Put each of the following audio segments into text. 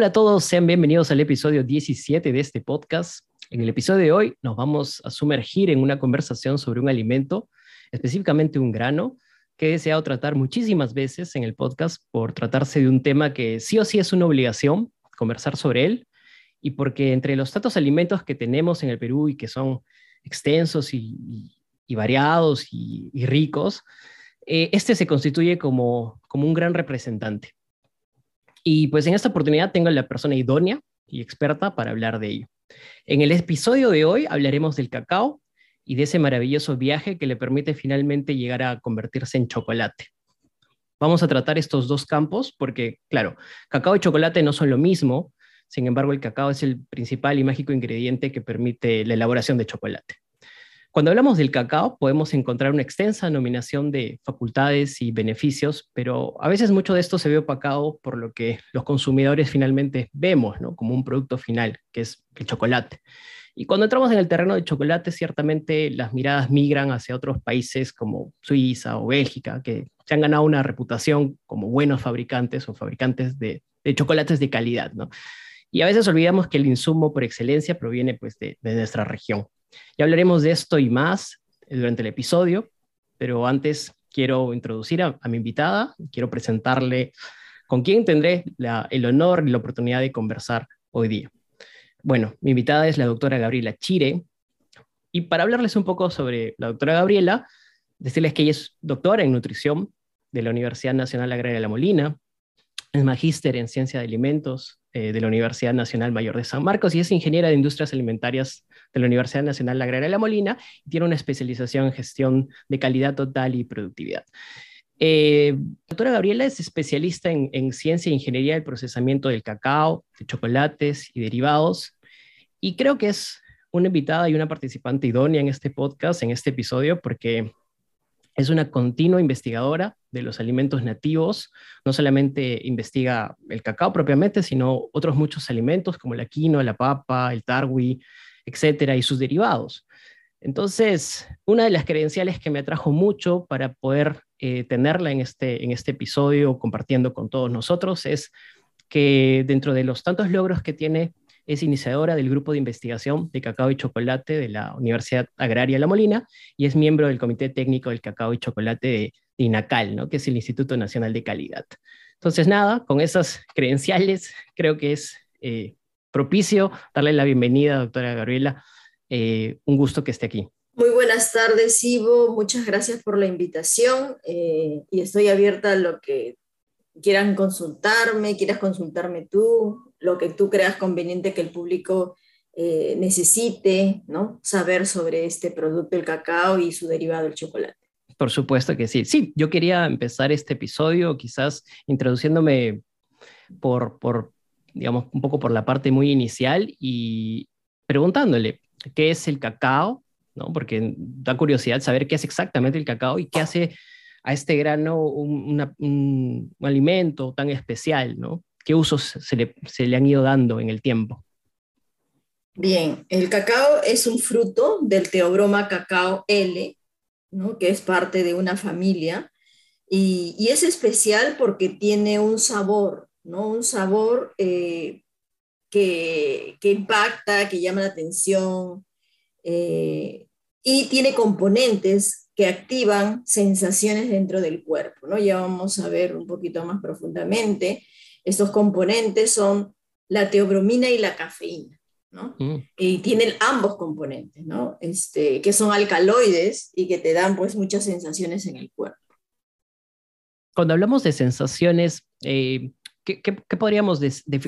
Hola a todos, sean bienvenidos al episodio 17 de este podcast. En el episodio de hoy nos vamos a sumergir en una conversación sobre un alimento, específicamente un grano, que he deseado tratar muchísimas veces en el podcast por tratarse de un tema que sí o sí es una obligación conversar sobre él y porque entre los tantos alimentos que tenemos en el Perú y que son extensos y, variados y, ricos, eh, este se constituye como, como un gran representante. Y pues en esta oportunidad tengo la persona idónea y experta para hablar de ello. En el episodio de hoy hablaremos del cacao y de ese maravilloso viaje que le permite finalmente llegar a convertirse en chocolate. Vamos a tratar estos dos campos porque, claro, cacao y chocolate no son lo mismo, sin embargo el cacao es el principal y mágico ingrediente que permite la elaboración de chocolate. Cuando hablamos del cacao, podemos encontrar una extensa nominación de facultades y beneficios, pero a veces mucho de esto se ve opacado por lo que los consumidores finalmente vemos como un producto final, que es el chocolate. Y cuando entramos en el terreno del chocolate, ciertamente las miradas migran hacia otros países como Suiza o Bélgica, que se han ganado una reputación como buenos fabricantes o fabricantes de, chocolates de calidad. Y a veces olvidamos que el insumo por excelencia proviene pues, de nuestra región. Ya hablaremos de esto y más durante el episodio, pero antes quiero introducir a, mi invitada, quiero presentarle con quién tendré el honor y la oportunidad de conversar hoy día. Bueno, mi invitada es la doctora Gabriela Chire, y para hablarles un poco sobre la doctora Gabriela, decirles que ella es doctora en nutrición de la Universidad Nacional Agraria de La Molina, es magíster en ciencia de alimentos eh, de la Universidad Nacional Mayor de San Marcos y es ingeniera de industrias alimentarias de la Universidad Nacional Agraria de La Molina y tiene una especialización en gestión de calidad total y productividad. Eh, doctora Gabriela es especialista en, en, ciencia e ingeniería del procesamiento del cacao, de chocolates y derivados. Y creo que es una invitada y una participante idónea en este podcast, en este episodio, porque es una continua investigadora de los alimentos nativos. No solamente investiga el cacao propiamente, sino otros muchos alimentos como la quinoa, la papa, el tarwi, etcétera, y sus derivados. Entonces, una de las credenciales que me atrajo mucho para poder eh, tenerla en este, en este episodio compartiendo con todos nosotros es que dentro de los tantos logros que tiene, es iniciadora del grupo de investigación de cacao y chocolate de la Universidad Agraria La Molina y es miembro del Comité Técnico del Cacao y Chocolate de, INACAL, ¿no? que es el Instituto Nacional de Calidad. Entonces, nada, con esas credenciales creo que es eh, propicio darle la bienvenida, doctora Gabriela. Eh, un gusto que esté aquí. Muy buenas tardes, Ivo. Muchas gracias por la invitación eh, y estoy abierta a lo que quieran consultarme, quieras consultarme tú, lo que tú creas conveniente que el público eh, necesite, ¿no? Saber sobre este producto, el cacao y su derivado, el chocolate. Por supuesto que sí. Sí, yo quería empezar este episodio quizás introduciéndome por, por digamos, un poco por la parte muy inicial y preguntándole qué es el cacao, ¿no? Porque da curiosidad saber qué es exactamente el cacao y qué hace a este grano un, alimento tan especial, ¿no? ¿Qué usos se le, se le han ido dando en el tiempo? Bien, el cacao es un fruto del teobroma cacao L, ¿no? que es parte de una familia, y, y, es especial porque tiene un sabor ¿no? Un sabor eh, que, impacta, que llama la atención eh, y tiene componentes que activan sensaciones dentro del cuerpo, ¿no? Ya vamos a ver un poquito más profundamente. Estos componentes son la teobromina y la cafeína. ¿no? Mm. Y tienen ambos componentes, ¿no? Este, que son alcaloides y que te dan pues muchas sensaciones en el cuerpo. Cuando hablamos de sensaciones, eh, ¿qué, podríamos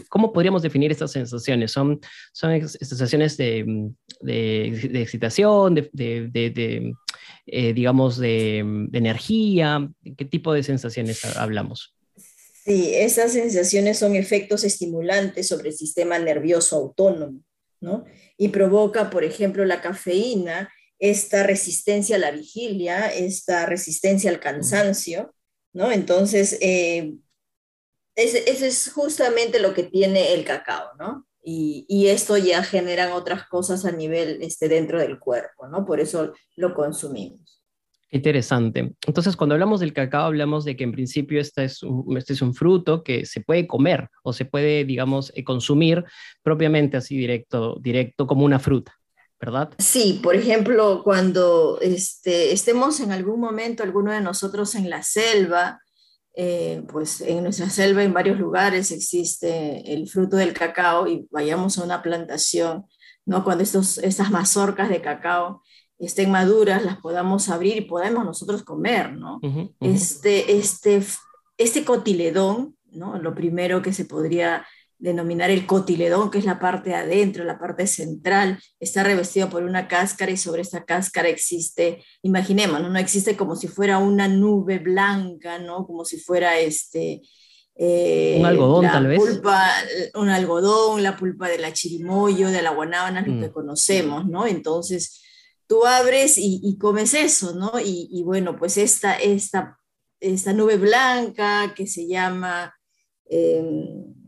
¿cómo podríamos definir estas sensaciones? ¿Son, son sensaciones de, de, excitación, de, eh, digamos, de, energía? ¿Qué tipo de sensaciones hablamos? Sí, esas sensaciones son efectos estimulantes sobre el sistema nervioso autónomo, ¿no? Y provoca, por ejemplo, la cafeína, esta resistencia a la vigilia, esta resistencia al cansancio, ¿no? Entonces, eh, eso es justamente lo que tiene el cacao, ¿no? Y, esto ya generan otras cosas a nivel este, dentro del cuerpo, ¿no? Por eso lo consumimos. Interesante. Entonces, cuando hablamos del cacao, hablamos de que en principio este es un, este es un fruto que se puede comer o se puede, digamos, eh, consumir propiamente así directo, directo como una fruta, ¿verdad? Sí, por ejemplo, cuando este, estemos en algún momento, alguno de nosotros en la selva, eh, pues en nuestra selva en varios lugares existe el fruto del cacao y vayamos a una plantación, ¿no? Cuando estos, estas mazorcas de cacao estén maduras, las podamos abrir y podemos nosotros comer, ¿no? Este, este, este cotiledón, ¿no? Lo primero que se podría denominar el cotiledón, que es la parte adentro, la parte central, está revestido por una cáscara y sobre esta cáscara existe, imaginemos, ¿no? existe como si fuera una nube blanca, ¿no? Como si fuera este... Eh, un algodón, tal vez. un algodón, la pulpa de la chirimoyo, de la guanábana, lo que mm. conocemos, ¿no? Entonces, tú abres y, comes eso, ¿no? Y, bueno, pues esta, esta, esta nube blanca que se llama... Em,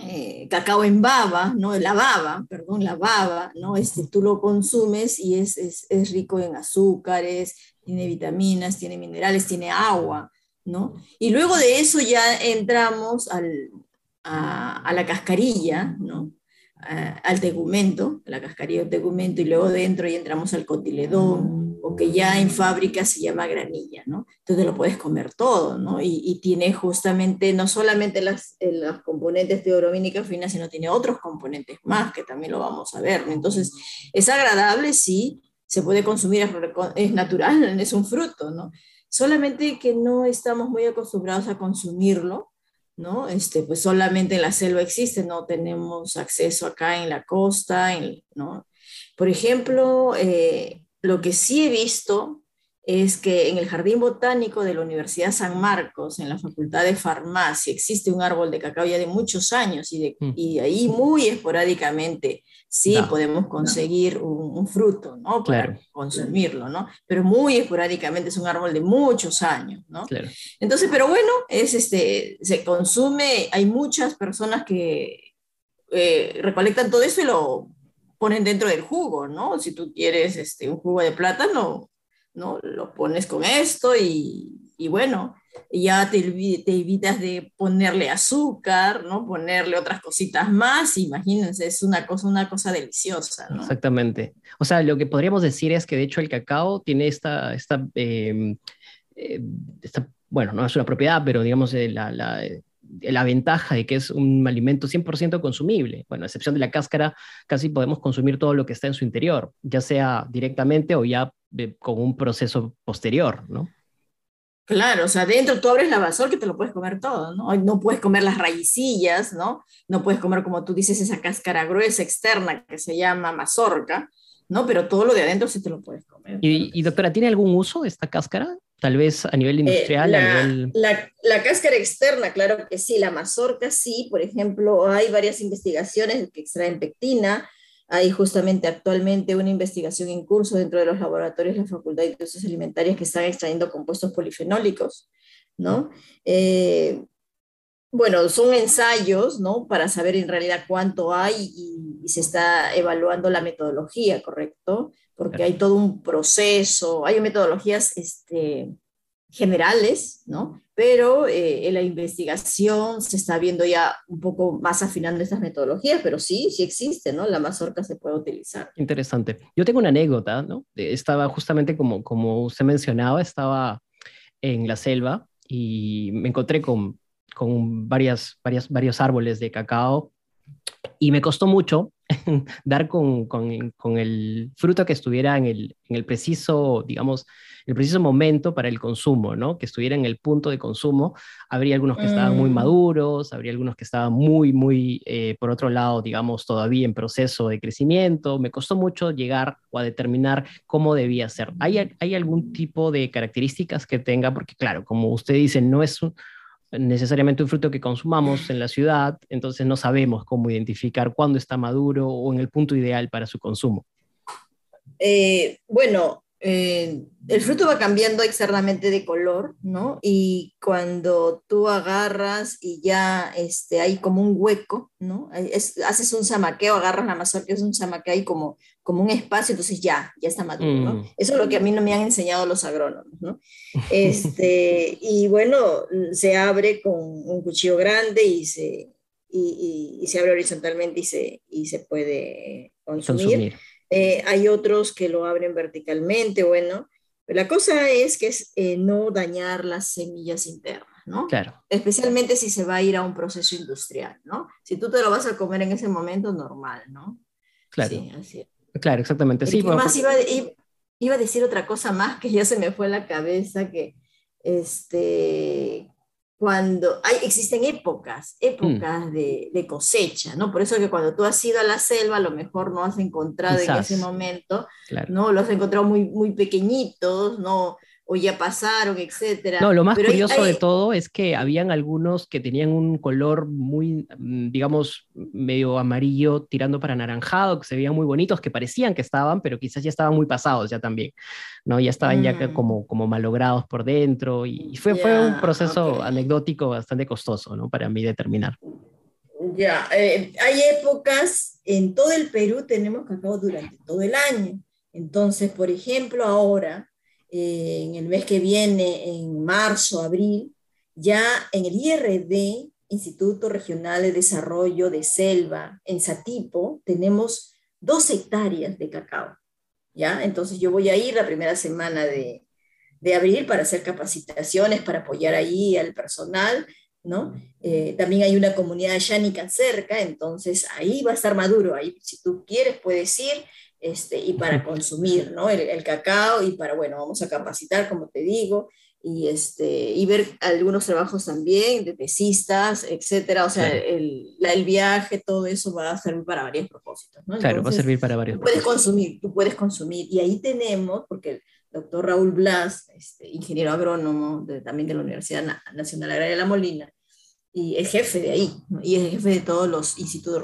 eh, cacao en baba, ¿no? La baba, perdón, la baba, ¿no? Este, tú lo consumes y es, es, es, rico en azúcares, tiene vitaminas, tiene minerales, tiene agua, ¿no? Y luego de eso ya entramos al, a, la cascarilla, ¿no? al tegumento, la cascarilla del tegumento, y luego dentro ya entramos al cotiledón, que ya en fábrica se llama granilla, ¿no? Entonces lo puedes comer todo, ¿no? Y, tiene justamente no solamente las, eh, las componentes teoromínicas finas, sino tiene otros componentes más que también lo vamos a ver, Entonces, es agradable, sí, se puede consumir, es, es natural, es un fruto, ¿no? Solamente que no estamos muy acostumbrados a consumirlo, ¿no? Este, pues solamente en la selva existe, no tenemos acceso acá en la costa, ¿no? Por ejemplo, eh, lo que sí he visto es que en el Jardín Botánico de la Universidad San Marcos, en la Facultad de Farmacia, existe un árbol de cacao ya de muchos años y, de, mm. y ahí muy esporádicamente sí podemos conseguir un, fruto, ¿no? Para consumirlo, ¿no? Pero muy esporádicamente es un árbol de muchos años, ¿no? Entonces, pero bueno, es este, se consume, hay muchas personas que eh, recolectan todo eso y lo ponen dentro del jugo, ¿no? Si tú quieres este, un jugo de plátano, ¿no? Lo pones con esto y, y bueno, ya te, evitas de ponerle azúcar, ¿no? Ponerle otras cositas más, imagínense, es una cosa, una cosa deliciosa, ¿no? Exactamente. O sea, lo que podríamos decir es que de hecho el cacao tiene esta, esta, em, eh, bueno, no es una propiedad, pero digamos eh, la, la, la ventaja de que es un alimento 100% consumible. Bueno, a excepción de la cáscara, casi podemos consumir todo lo que está en su interior, ya sea directamente o ya con un proceso posterior, ¿no? Claro, o sea, dentro tú abres la basura que te lo puedes comer todo, ¿no? No puedes comer las raicillas, ¿no? No puedes comer, como tú dices, esa cáscara gruesa externa que se llama mazorca, ¿no? Pero todo lo de adentro sí te lo puedes comer. ¿Y, doctora, tiene algún uso esta cáscara? Tal vez a nivel eh, industrial, la, a nivel... La, la, cáscara externa, claro que sí, la mazorca sí, por ejemplo, hay varias investigaciones que extraen pectina, hay justamente actualmente una investigación en curso dentro de los laboratorios de la Facultad de Industrias Alimentarias que están extrayendo compuestos polifenólicos, ¿no? Eh, bueno, son ensayos, ¿no? Para saber en realidad cuánto hay y, se está evaluando la metodología, ¿correcto? Porque hay todo un proceso, hay metodologías este, generales, ¿no? pero eh, en la investigación se está viendo ya un poco más afinando estas metodologías, pero sí, sí existe, ¿no? La mazorca se puede utilizar. Interesante. Yo tengo una anécdota, ¿no? Estaba justamente como, como usted mencionaba, estaba en la selva y me encontré con, con varias, varias, varios árboles de cacao y me costó mucho dar con, con, con, el fruto que estuviera en el, en el preciso, digamos, el preciso momento para el consumo, ¿no? Que estuviera en el punto de consumo. Habría algunos que estaban muy mm. maduros, habría algunos que estaban muy, muy, eh, por otro lado, digamos, todavía en proceso de crecimiento. Me costó mucho llegar o a determinar cómo debía ser. ¿Hay, hay algún tipo de características que tenga? Porque, claro, como usted dice, no es un, necesariamente un fruto que consumamos en la ciudad, entonces no sabemos cómo identificar cuándo está maduro o en el punto ideal para su consumo. Eh, bueno, eh, el fruto va cambiando externamente de color, ¿no? Y cuando tú agarras y ya este, hay como un hueco, ¿no? haces un zamaqueo, agarras la mazorca, es un zamaqueo, hay como, como un espacio, entonces ya, ya está maduro, ¿no? Mm. Eso es lo que a mí no me han enseñado los agrónomos, ¿no? Este, y bueno, se abre con un cuchillo grande y se, y, se abre horizontalmente y se, y se puede consumir. Eh, hay otros que lo abren verticalmente, bueno. la cosa es que es eh, no dañar las semillas internas, ¿no? Claro. Especialmente si se va a ir a un proceso industrial, ¿no? Si tú te lo vas a comer en ese momento, normal, ¿no? Claro. Sí, así. Claro, exactamente. Sí, más iba, iba, a decir otra cosa más que ya se me fue a la cabeza, que este, cuando hay, existen épocas, épocas mm. de, cosecha, ¿no? Por eso que cuando tú has ido a la selva, a lo mejor no has encontrado en ese momento, ¿no? Los has encontrado muy, muy pequeñitos, ¿no? O ya pasaron, etcétera. No, lo más curioso de todo es que habían algunos que tenían un color muy, mm, digamos, medio amarillo tirando para anaranjado, que se veían muy bonitos, que parecían que estaban, pero quizás ya estaban muy pasados ya también, ¿no? Ya estaban ya mm. como, como malogrados por dentro y fue, fue un proceso anecdótico bastante costoso, ¿no? Para mí determinar. Ya, eh, hay épocas, en todo el Perú tenemos cacao durante todo el año. Entonces, por ejemplo, ahora eh, en el mes que viene, en marzo, abril, ya en el IRD, Instituto Regional de Desarrollo de Selva, en Satipo, tenemos dos hectáreas de cacao. ¿ya? Entonces yo voy a ir la primera semana de, de abril para hacer capacitaciones, para apoyar ahí al personal, ¿no? Eh, también hay una comunidad yánica cerca, entonces ahí va a estar maduro, ahí si tú quieres puedes ir este, y para consumir ¿no? el, cacao y para, bueno, vamos a capacitar, como te digo, y, este, y ver algunos trabajos también de tesistas, etcétera. O sea, el, el, viaje, todo eso va a servir para varios propósitos. ¿no? claro, va a servir para varios tú puedes consumir, tú puedes consumir. Y ahí tenemos, porque el doctor Raúl Blas, este, ingeniero agrónomo también de la Universidad Nacional Agraria de La Molina, y es jefe de ahí, y es jefe de todos los institutos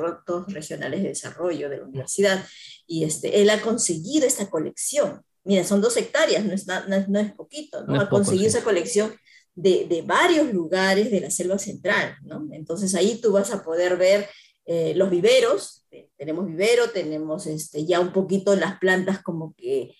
regionales de desarrollo de la universidad, y este, él ha conseguido esta colección. Mira, son dos hectáreas, no es, no es, poquito, ¿no? ha conseguido esa colección de, de, varios lugares de la selva central, ¿no? Entonces ahí tú vas a poder ver eh, los viveros, tenemos vivero, tenemos este, ya un poquito las plantas como que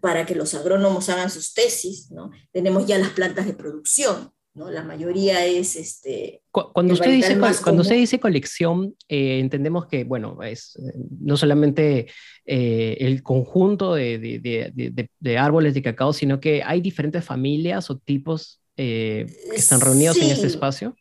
para que los agrónomos hagan sus tesis, ¿no? Tenemos ya las plantas de producción, ¿no? La mayoría es este... Cuando usted, dice, cuando usted dice colección, eh, entendemos que, bueno, es eh, no solamente eh, el conjunto de, de, de, árboles de cacao, sino que hay diferentes familias o tipos que están reunidos en este espacio.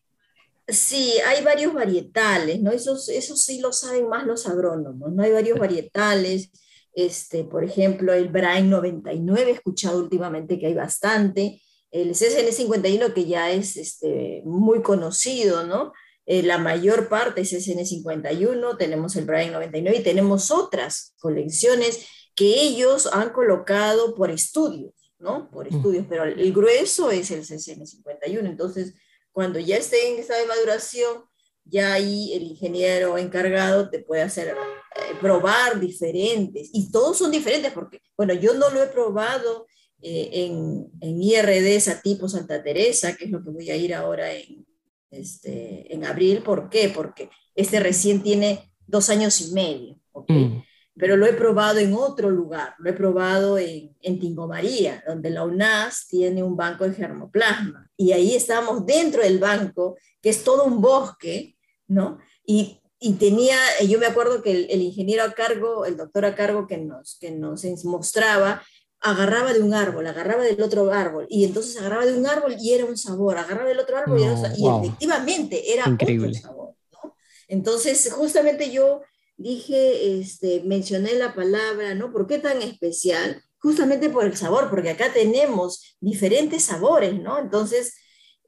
Sí, hay varios varietales, ¿no? Eso, eso sí lo saben más los agrónomos, ¿no? Hay varios varietales, este, por ejemplo, el Brain 99, he escuchado últimamente que hay bastante, el CSN51 que ya es este, muy conocido, ¿no? Eh, la mayor parte es CSN51, tenemos el Brian 99 y tenemos otras colecciones que ellos han colocado por estudios, ¿no? Por mm. estudios, pero el grueso es el CSN51. Entonces, cuando ya esté en estado de maduración, ya ahí el ingeniero encargado te puede hacer eh, probar diferentes, y todos son diferentes porque, bueno, yo no lo he probado eh, en, en, IRD tipo Santa Teresa, que es lo que voy a ir ahora en, este, en abril. ¿Por qué? Porque este recién tiene dos años y medio, mm. pero lo he probado en otro lugar, lo he probado en, en Tingo María, donde la UNAS tiene un banco de germoplasma, y ahí estamos dentro del banco, que es todo un bosque, ¿no? Y y tenía, yo me acuerdo que el, el, ingeniero a cargo, el doctor a cargo que nos, que nos mostraba, agarraba de un árbol, agarraba del otro árbol, y entonces agarraba de un árbol y era un sabor, agarraba del otro árbol y, era y efectivamente era otro sabor. ¿no? Entonces, justamente yo dije, este, mencioné la palabra, ¿no? ¿Por qué tan especial? Justamente por el sabor, porque acá tenemos diferentes sabores, ¿no? Entonces,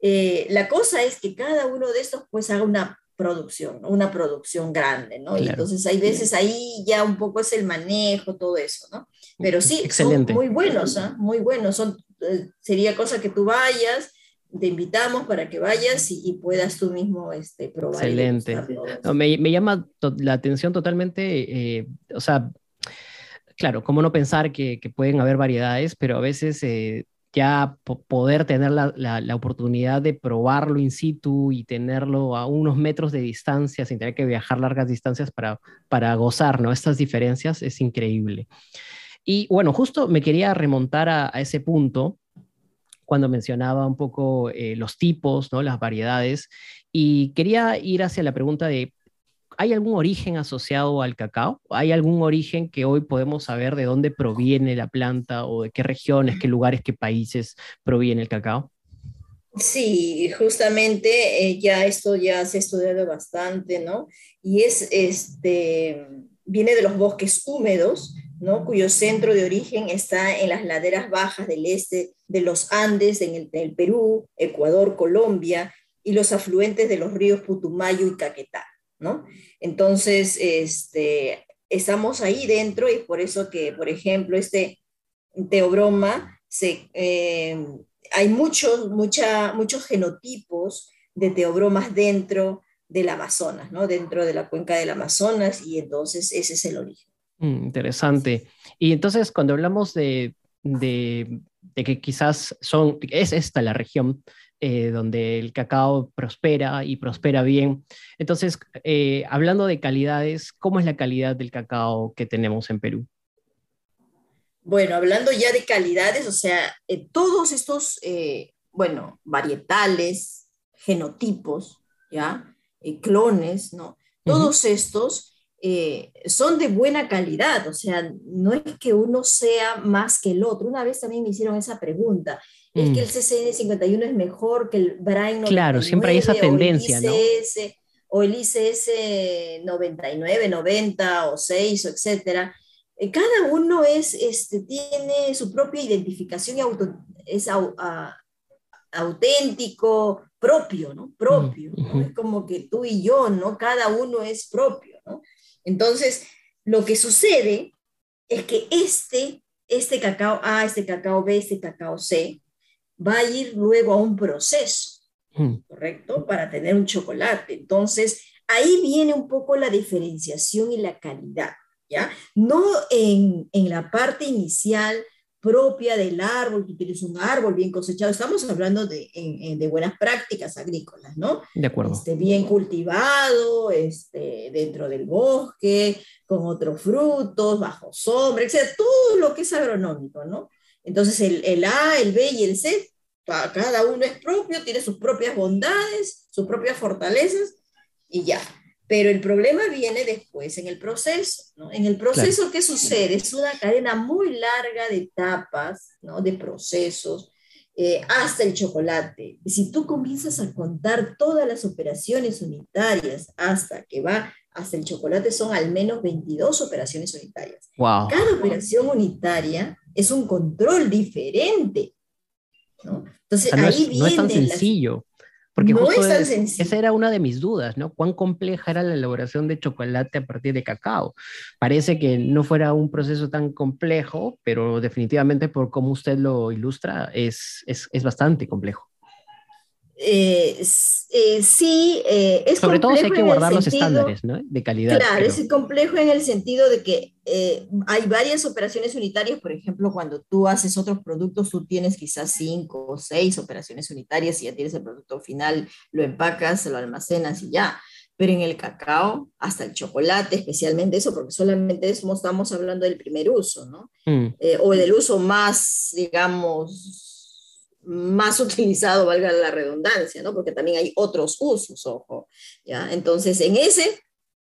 eh, la cosa es que cada uno de estos pues haga una producción, una producción grande, ¿no? Y entonces hay veces ahí ya un poco es el manejo, todo eso, ¿no? Pero sí, Excelente. son muy buenos, ¿ah? muy buenos. Son, eh, sería cosa que tú vayas, te invitamos para que vayas y, puedas tú mismo este, probar. Excelente. me, me, llama la atención totalmente, eh, o sea, claro, cómo no pensar que, que, pueden haber variedades, pero a veces eh, ya poder tener la, la, oportunidad de probarlo in situ y tenerlo a unos metros de distancia sin tener que viajar largas distancias para, para gozar ¿no? estas diferencias es increíble. Y bueno, justo me quería remontar a, ese punto cuando mencionaba un poco eh, los tipos, ¿no? las variedades, y quería ir hacia la pregunta de, ¿hay algún origen asociado al cacao? ¿Hay algún origen que hoy podemos saber de dónde proviene la planta o de qué regiones, qué lugares, qué países proviene el cacao? Sí, justamente eh, ya esto ya se ha estudiado bastante, ¿no? Y es este, viene de los bosques húmedos, ¿no? cuyo centro de origen está en las laderas bajas del este de los Andes, en el, Perú, Ecuador, Colombia, y los afluentes de los ríos Putumayo y Caquetá. Entonces, este, estamos ahí dentro y por eso que, por ejemplo, este teobroma, eh, hay muchos, muchos genotipos de teobromas dentro del Amazonas, ¿no? dentro de la cuenca del Amazonas, y entonces ese es el origen. Mm, interesante. Y entonces, cuando hablamos de, de, que quizás son, es esta la región eh, donde el cacao prospera y prospera bien, entonces, eh, hablando de calidades, ¿cómo es la calidad del cacao que tenemos en Perú? Bueno, hablando ya de calidades, o sea, eh, todos estos, bueno, varietales, genotipos, ¿ya? clones, ¿no? Todos estos son de buena calidad, o sea, no es que uno sea más que el otro. Una vez también me hicieron esa pregunta, es que el mm. CCN 51 es mejor que el Brain Claro, siempre hay esa tendencia, ¿no? O el ICS 99, 90 o 6, etcétera. Eh, cada uno es, este, tiene su propia identificación y auto, es auténtico, propio, ¿no? Propio. Mm, es como que tú y yo, ¿no? Cada uno es propio, ¿no? Entonces, lo que sucede es que este, este cacao A, este cacao B, este cacao C, va a ir luego a un proceso, mm. ¿correcto? Para tener un chocolate. Entonces, ahí viene un poco la diferenciación y la calidad, ¿ya? No en, en la parte inicial propia del árbol, que tienes un árbol bien cosechado. Estamos hablando de, de buenas prácticas agrícolas, ¿no? De acuerdo. Este, bien cultivado, este, dentro del bosque, con otros frutos, bajo sombra, etc. Todo lo que es agronómico, ¿no? Entonces el, el A, el B y el C, cada uno es propio, tiene sus propias bondades, sus propias fortalezas y ya. Pero el problema viene después, en el proceso. ¿no? En el proceso, ¿qué sucede? Es una cadena muy larga de etapas, ¿no? de procesos, eh, hasta el chocolate. Si tú comienzas a contar todas las operaciones unitarias hasta que va hasta el chocolate, son al menos 22 operaciones unitarias. Wow. Cada operación unitaria es un control diferente. ¿no? Entonces, ahí viene no es tan sencillo. Porque justo esa era una de mis dudas, ¿no? Cuán compleja era la elaboración de chocolate a partir de cacao. Parece que no fuera un proceso tan complejo, pero definitivamente por cómo usted lo ilustra, es, es, es bastante complejo. Eh, eh, sí, eh, es Sobre todo si hay que guardar los estándares de calidad. Claro, es complejo en el sentido de que hay varias operaciones unitarias, por ejemplo, cuando tú haces otros productos, tú tienes quizás cinco o seis operaciones unitarias y ya tienes el producto final, lo empacas, lo almacenas y ya. Pero en el cacao, hasta el chocolate, especialmente eso, porque solamente estamos hablando del primer uso, ¿no? Mm. o del uso más, digamos, más utilizado, valga la redundancia, ¿no? Porque también hay otros usos, ojo, ¿ya? Entonces, en ese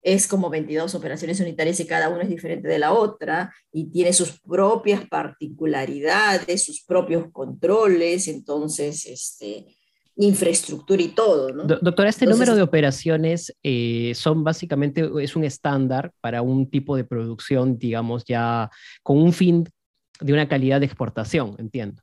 es como 22 operaciones unitarias y cada una es diferente de la otra y tiene sus propias particularidades, sus propios controles, entonces, este, infraestructura y todo, ¿no? Doctora, este número de operaciones eh, son básicamente, es un estándar para un tipo de producción, digamos, ya con un fin de una calidad de exportación, entiendo,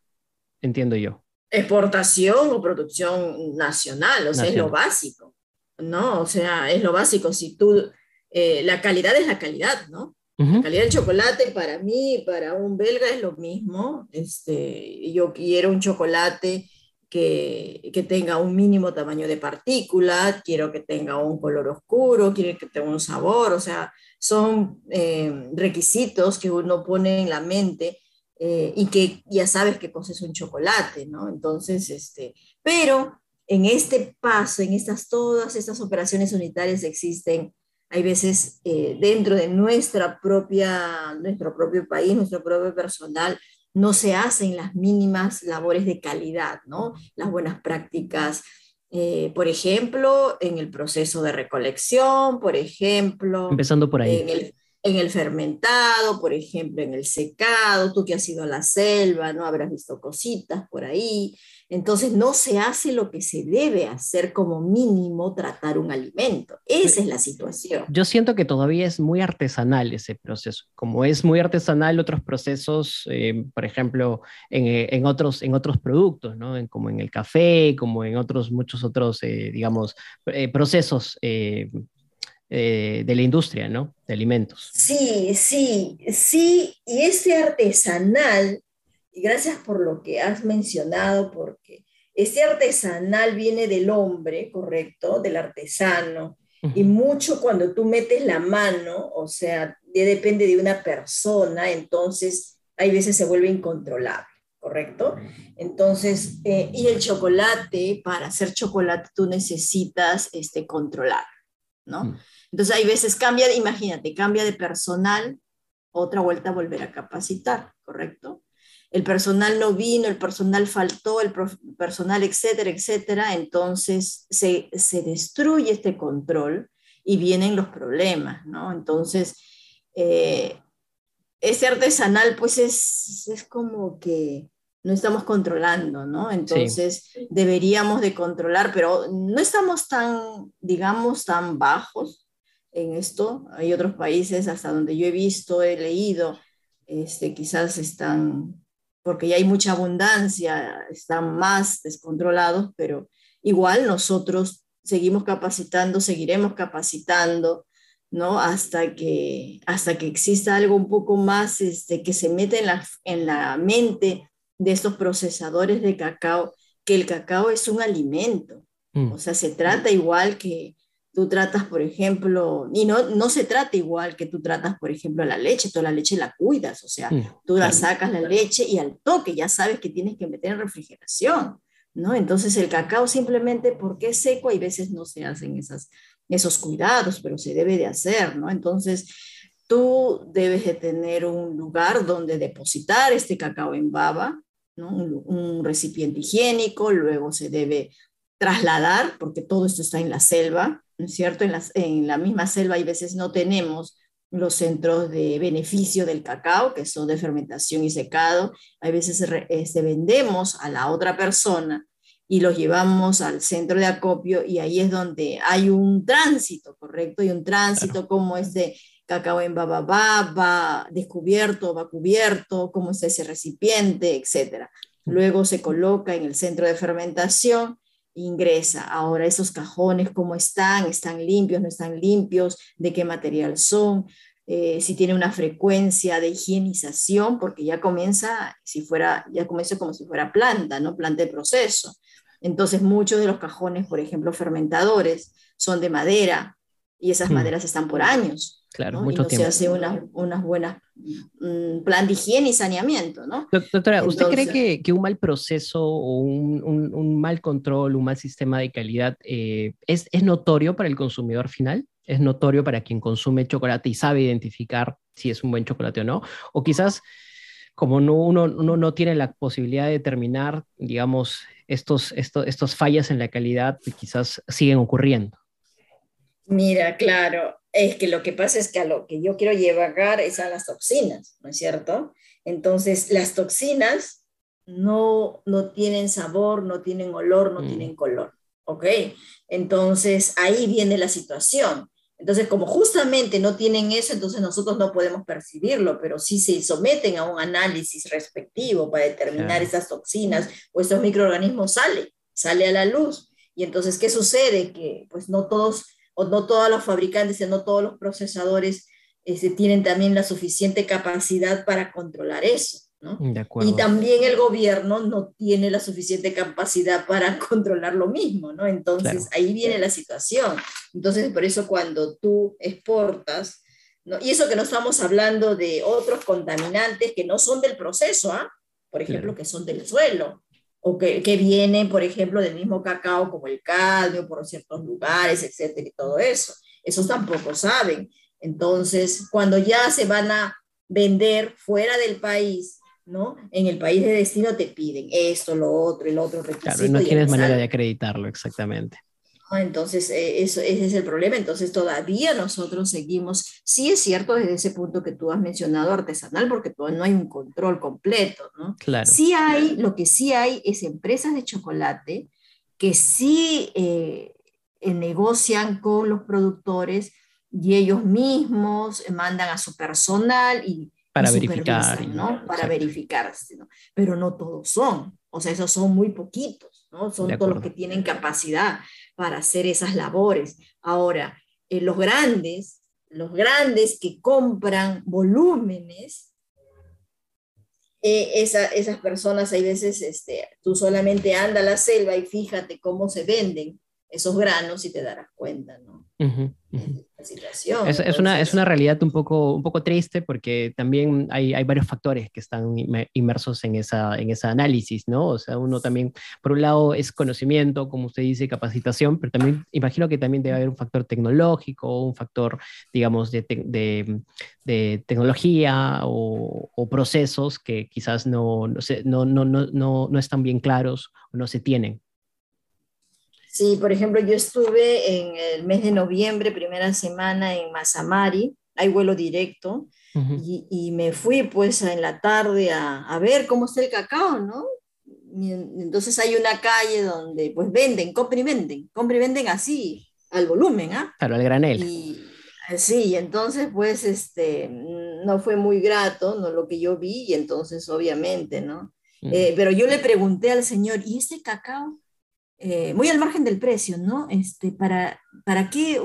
entiendo yo exportación o producción nacional, o sea, es lo básico, ¿no? O sea, es lo básico. Si tú, eh, la calidad es la calidad, ¿no? La calidad del chocolate para mí, para un belga es lo mismo. Este, yo quiero un chocolate que, que, tenga un mínimo tamaño de partícula, quiero que tenga un color oscuro, quiero que tenga un sabor, o sea, son eh, requisitos que uno pone en la mente eh, y que ya sabes qué cosa es un chocolate, ¿no? Entonces, este, pero en este paso, en estas, todas estas operaciones unitarias existen, hay veces eh, dentro de nuestra propia, nuestro propio país, nuestro propio personal, no se hacen las mínimas labores de calidad, ¿no? Las buenas prácticas, eh, por ejemplo, en el proceso de recolección, por ejemplo. Empezando por ahí. En el, en el fermentado, por ejemplo, en el secado, tú que has ido a la selva, ¿no? Habrás visto cositas por ahí. Entonces no se hace lo que se debe hacer como mínimo tratar un alimento. Esa es la situación. Yo siento que todavía es muy artesanal ese proceso. Como es muy artesanal otros procesos, eh, por ejemplo, en, eh, en, otros, en otros productos, ¿no? Como en el café, como en otros, muchos otros, eh, digamos, procesos de la industria, ¿no? De alimentos. Sí, sí, sí. Y ese artesanal y gracias por lo que has mencionado, porque este artesanal viene del hombre, correcto, del artesano, y mucho cuando tú metes la mano, o sea, depende de una persona, entonces hay veces se vuelve incontrolable, ¿correcto? Entonces, eh, y el chocolate, para hacer chocolate tú necesitas este, controlar, ¿no? Mm. Entonces hay veces cambia, imagínate, cambia de personal, otra vuelta volver a capacitar, ¿correcto? el personal no vino, el personal faltó, el personal, etcétera, etcétera, entonces se, destruye este control y vienen los problemas, ¿no? Entonces, eh, ese artesanal, pues es, es, como que no estamos controlando, ¿no? Entonces, deberíamos de controlar, pero no estamos tan, digamos, tan bajos en esto. Hay otros países hasta donde yo he visto, he leído, este, quizás están porque ya hay mucha abundancia, están más descontrolados, pero igual nosotros seguimos capacitando, seguiremos capacitando, ¿no? Hasta que, hasta que exista algo un poco más este, que se mete en la, en la mente de estos procesadores de cacao, que el cacao es un alimento. Mm. O sea, se trata igual que, tú tratas, por ejemplo, y no, no se trata igual que tú tratas, por ejemplo, la leche, toda la leche la cuidas, o sea, mm, tú la sacas la leche y al toque ya sabes que tienes que meter en refrigeración, ¿no? Entonces el cacao simplemente porque es seco, hay veces no se hacen esas, esos cuidados, pero se debe de hacer, ¿no? Entonces tú debes de tener un lugar donde depositar este cacao en baba, ¿no? un, un recipiente higiénico, luego se debe trasladar, porque todo esto está en la selva, ¿no es cierto? En la, en la misma selva hay veces no tenemos los centros de beneficio del cacao, que son de fermentación y secado. Hay veces se este, vendemos a la otra persona y los llevamos al centro de acopio y ahí es donde hay un tránsito, ¿correcto? Y un tránsito como este cacao en bababá, va descubierto, va cubierto, cómo está ese recipiente, etc. Luego se coloca en el centro de fermentación ingresa. Ahora esos cajones, ¿cómo están? ¿Están limpios? ¿No están limpios? ¿De qué material son? Eh, si tiene una frecuencia de higienización, porque ya comienza, si fuera, ya comienza como si fuera planta, ¿no? Planta de proceso. Entonces muchos de los cajones, por ejemplo, fermentadores, son de madera y esas hmm. maderas están por años. Claro, mucho y no se hace unas una buenas mm, plan de higiene y saneamiento, ¿no? Doctora, ¿usted cree que, que, un mal proceso o un, un, mal control, un mal sistema de calidad eh, es, es notorio para el consumidor final? ¿Es notorio para quien consume chocolate y sabe identificar si es un buen chocolate o no? O quizás como no, uno, uno, no tiene la posibilidad de determinar, digamos, estos, estos, estos fallas en la calidad quizás siguen ocurriendo. Mira, claro, es que lo que pasa es que a lo que yo quiero llevar es a las toxinas, ¿no es cierto? Entonces, las toxinas no, no tienen sabor, no tienen olor, no mm. tienen color, ¿ok? Entonces, ahí viene la situación. Entonces, como justamente no tienen eso, entonces nosotros no podemos percibirlo, pero si se someten a un análisis respectivo para determinar esas toxinas o estos microorganismos, sale, sale a la luz. Y entonces, ¿qué sucede? Que pues no todos o no todos los fabricantes y no todos los procesadores este, tienen también la suficiente capacidad para controlar eso, ¿no? Y también el gobierno no tiene la suficiente capacidad para controlar lo mismo, ¿no? Entonces ahí viene la situación. Entonces por eso cuando tú exportas, ¿no? y eso que no estamos hablando de otros contaminantes que no son del proceso, ¿ah? por ejemplo, que son del suelo, o que, que, vienen, por ejemplo, del mismo cacao, como el cadmio, por ciertos lugares, etcétera, y todo eso. Esos tampoco saben. Entonces, cuando ya se van a vender fuera del país, ¿no? En el país de destino te piden esto, lo otro, el otro requisito. Claro, no tienes manera de acreditarlo, exactamente. Entonces, eh, eso, ese es el problema. Entonces, todavía nosotros seguimos, sí es cierto desde ese punto que tú has mencionado, artesanal, porque todavía no hay un control completo, ¿no? Claro. Sí hay, lo que sí hay es empresas de chocolate que sí eh, eh, negocian con los productores y ellos mismos mandan a su personal y para verificar, ¿no? Para verificarse, ¿no? Pero no todos son, o sea, esos son muy poquitos, ¿no? Son todos los que tienen capacidad para hacer esas labores. Ahora, eh, los grandes, los grandes que compran volúmenes, eh, esas personas hay veces, este, tú solamente anda a la selva y fíjate cómo se venden esos granos y te darás cuenta, ¿no? Situación. Es, una, es una realidad un poco, un poco triste porque también hay, hay varios factores que están inmersos en esa, en ese análisis, ¿no? O sea, uno también, por un lado, es conocimiento, como usted dice, capacitación, pero también imagino que también debe haber un factor tecnológico, un factor, digamos, de, de, de tecnología o, o, procesos que quizás no, no, no, no, no, no están bien claros o no se tienen. Sí, por ejemplo, yo estuve en el mes de noviembre, primera semana en Mazamari, hay vuelo directo, y, me fui pues en la tarde a, ver cómo está el cacao, ¿no? Y entonces hay una calle donde pues venden, compren y venden, compren y venden así, al volumen, ¿ah? Claro, al granel. Y, eh, sí, entonces pues este, no fue muy grato, ¿no? Lo que yo vi, y entonces obviamente, ¿no? Eh, pero yo le pregunté al señor, ¿y este cacao? Eh, muy al margen del precio, ¿no? Este, ¿para, para, qué,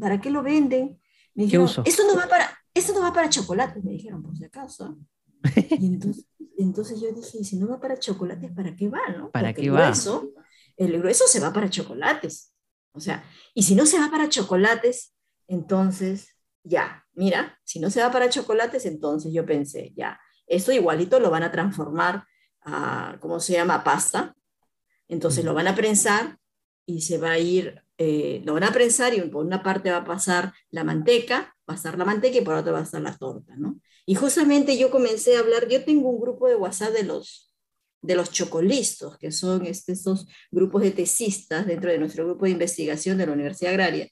¿Para qué lo venden? Me dijeron, Esto no, va para, esto no va para chocolates, me dijeron, por si acaso. Y entonces, entonces yo dije, si no va para chocolates, ¿para qué va, no? ¿Para qué va? el grueso se va para chocolates. O sea, y si no se va para chocolates, entonces, ya, mira, si no se va para chocolates, entonces yo pensé, ya, esto igualito lo van a transformar a, ¿cómo se llama? Pasta, entonces lo van a prensar y se va a ir, eh, lo van a prensar y por una parte va a pasar la manteca, va a estar la manteca y por otra va a estar la torta, ¿no? Y justamente yo comencé a hablar, yo tengo un grupo de WhatsApp de los, de los chocolistos, que son este, estos grupos de tesistas dentro de nuestro grupo de investigación de la Universidad Agraria.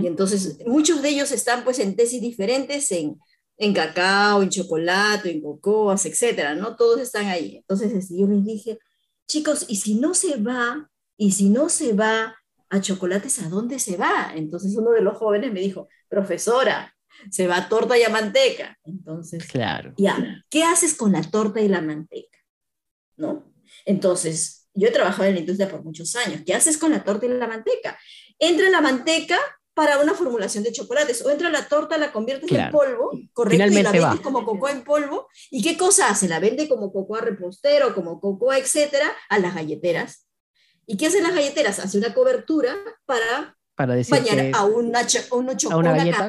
Y entonces muchos de ellos están pues en tesis diferentes en, en cacao, en chocolate, en cocoas, etcétera, ¿no? Todos están ahí. Entonces yo les dije, chicos, ¿y si no se va? ¿Y si no se va a chocolates, a dónde se va? Entonces uno de los jóvenes me dijo, profesora, se va a torta y a manteca. Entonces, claro. ya, ¿qué haces con la torta y la manteca? ¿No? Entonces, yo he trabajado en la industria por muchos años. ¿Qué haces con la torta y la manteca? Entra la manteca para una formulación de chocolates. O entra la torta, la conviertes en polvo, correcto, y la vendes como cocoa en polvo. ¿Y qué cosa hace? La vende como cocoa repostero, como cocoa, etcétera, a las galleteras. ¿Y qué hacen las galleteras? Hace una cobertura para, para bañar a, una, una,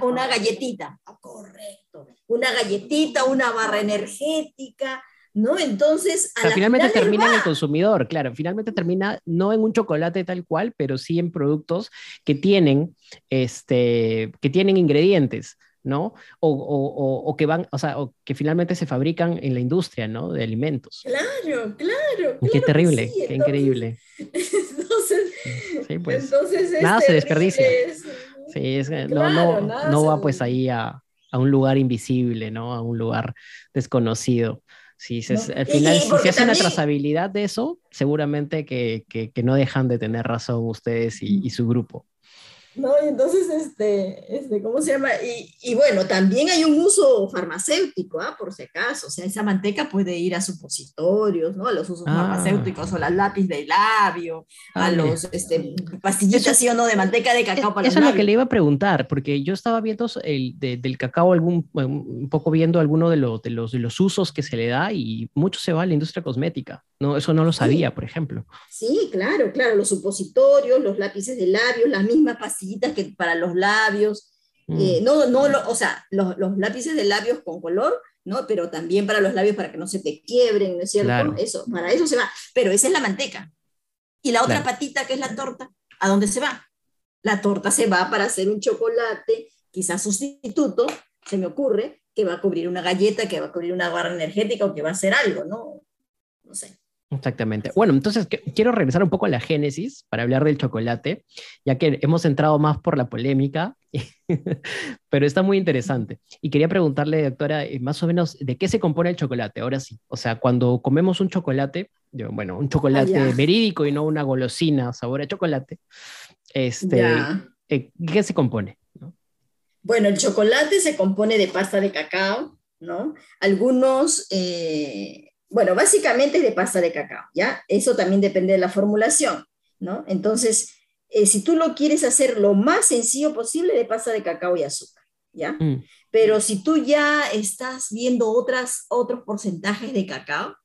una galletita. correcto. Una galletita, una barra energética, ¿no? Entonces, finalmente termina en el consumidor, claro, finalmente termina no en un chocolate tal cual, pero sí en productos que tienen, este, que tienen ingredientes. ¿no? O, o, o, que van, o sea, o que finalmente se fabrican en la industria, ¿no? De alimentos. Claro, claro. qué terrible, qué increíble. Entonces, sí, pues, nada se desperdicia. Sí, no, no, no va pues ahí a, a, un lugar invisible, ¿no? A un lugar desconocido. Si se, al final, si se hace una trazabilidad de eso, seguramente que, que, no dejan de tener razón ustedes y, su grupo. ¿No? Y entonces, este, este, ¿cómo se llama? Y, y bueno, también hay un uso farmacéutico, ¿ah? por si acaso, o sea, esa manteca puede ir a supositorios, ¿no? A los usos Ah. farmacéuticos, o las lápiz de labio, Ah, a mira. los este, pastillitas, Eso- sí o no, de manteca de cacao para Eso los es lo que le iba a preguntar, porque yo estaba viendo el, de- del cacao, algún, un poco viendo alguno de, los de, los, de los usos que se le da y mucho se va a la industria cosmética. No, eso no lo Sí. sabía, por ejemplo. Sí, claro, claro, los supositorios, los lápices de labios, las mismas pastillitas que para los labios, Mm. eh, no, no, lo- o sea, los, los lápices de labios con color, ¿no? Pero también para los labios para que no se te quiebren, ¿no es cierto? Claro. Eso, para eso se va, pero esa es la manteca. Y la otra Claro. patita, que es la torta, ¿a dónde se va? La torta se va para hacer un chocolate, quizás sustituto, se me ocurre, que va a cubrir una galleta, que va a cubrir una barra energética o que va a hacer algo, ¿no? No sé. Exactamente. Bueno, entonces que- quiero regresar un poco a la génesis para hablar del chocolate, ya que hemos entrado más por la polémica, pero está muy interesante. Y quería preguntarle, doctora, eh, más o menos, ¿de qué se compone el chocolate? Ahora sí. O sea, cuando comemos un chocolate, bueno, un chocolate Ah, verídico y no una golosina sabor a chocolate, este, Ya. eh, ¿qué se compone? ¿No? Bueno, el chocolate se compone de pasta de cacao, ¿no? Algunos, eh, bueno, básicamente es de pasta de cacao, ¿ya? Eso también depende de la formulación, ¿no? Entonces, eh, si tú lo quieres hacer lo más sencillo posible, de pasta de cacao y azúcar, ¿ya? Mm, Pero si tú ya estás viendo otras, otros porcentajes de cacao,